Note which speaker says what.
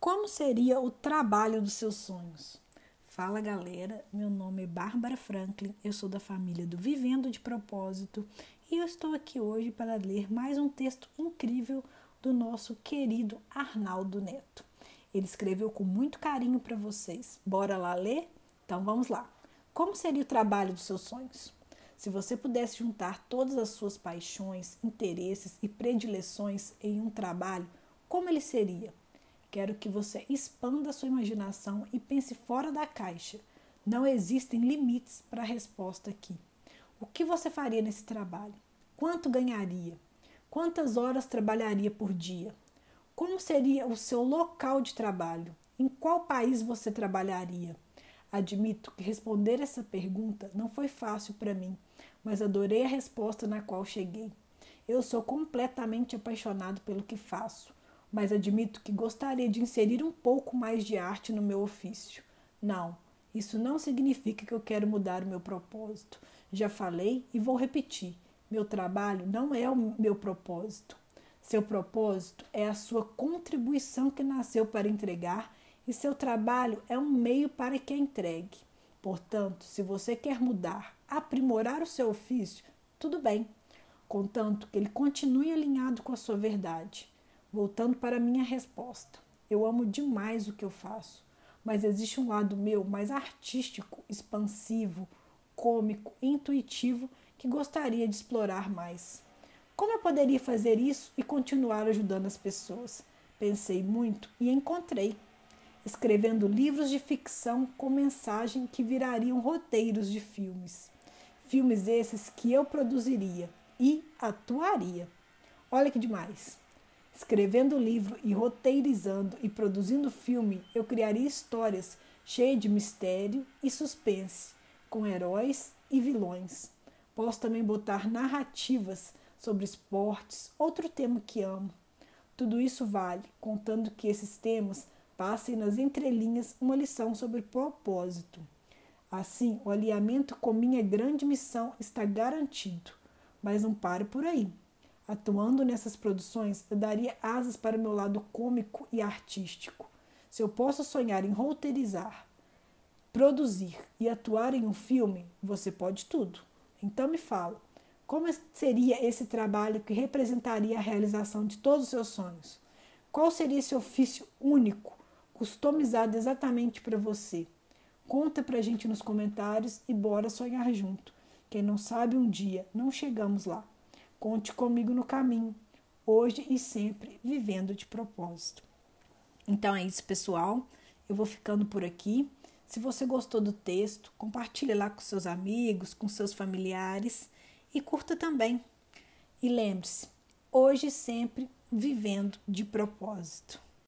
Speaker 1: Como seria o trabalho dos seus sonhos? Fala galera, meu nome é Bárbara Franklin, eu sou da família do Vivendo de Propósito e eu estou aqui hoje para ler mais um texto incrível do nosso querido Arnaldo Neto. Ele escreveu com muito carinho para vocês. Bora lá ler? Então vamos lá. Como seria o trabalho dos seus sonhos? Se você pudesse juntar todas as suas paixões, interesses e predileções em um trabalho, como ele seria? Quero que você expanda sua imaginação e pense fora da caixa. Não existem limites para a resposta aqui. O que você faria nesse trabalho? Quanto ganharia? Quantas horas trabalharia por dia? Como seria o seu local de trabalho? Em qual país você trabalharia? Admito que responder essa pergunta não foi fácil para mim, mas adorei a resposta na qual cheguei. Eu sou completamente apaixonado pelo que faço mas admito que gostaria de inserir um pouco mais de arte no meu ofício. Não, isso não significa que eu quero mudar o meu propósito. Já falei e vou repetir: meu trabalho não é o meu propósito. Seu propósito é a sua contribuição que nasceu para entregar e seu trabalho é um meio para que a entregue. Portanto, se você quer mudar, aprimorar o seu ofício, tudo bem, contanto que ele continue alinhado com a sua verdade. Voltando para a minha resposta, eu amo demais o que eu faço, mas existe um lado meu mais artístico, expansivo, cômico, intuitivo que gostaria de explorar mais. Como eu poderia fazer isso e continuar ajudando as pessoas? Pensei muito e encontrei. Escrevendo livros de ficção com mensagem que virariam roteiros de filmes. Filmes esses que eu produziria e atuaria. Olha que demais! Escrevendo livro e roteirizando e produzindo filme, eu criaria histórias cheias de mistério e suspense, com heróis e vilões. Posso também botar narrativas sobre esportes, outro tema que amo. Tudo isso vale, contando que esses temas passem nas entrelinhas uma lição sobre propósito. Assim, o alinhamento com minha grande missão está garantido. Mas não pare por aí. Atuando nessas produções, eu daria asas para o meu lado cômico e artístico. Se eu posso sonhar em roteirizar, produzir e atuar em um filme, você pode tudo. Então me fala, como seria esse trabalho que representaria a realização de todos os seus sonhos? Qual seria esse ofício único, customizado exatamente para você? Conta pra gente nos comentários e bora sonhar junto. Quem não sabe um dia, não chegamos lá. Conte comigo no caminho, hoje e sempre, vivendo de propósito. Então é isso, pessoal. Eu vou ficando por aqui. Se você gostou do texto, compartilhe lá com seus amigos, com seus familiares e curta também. E lembre-se, hoje e sempre vivendo de propósito.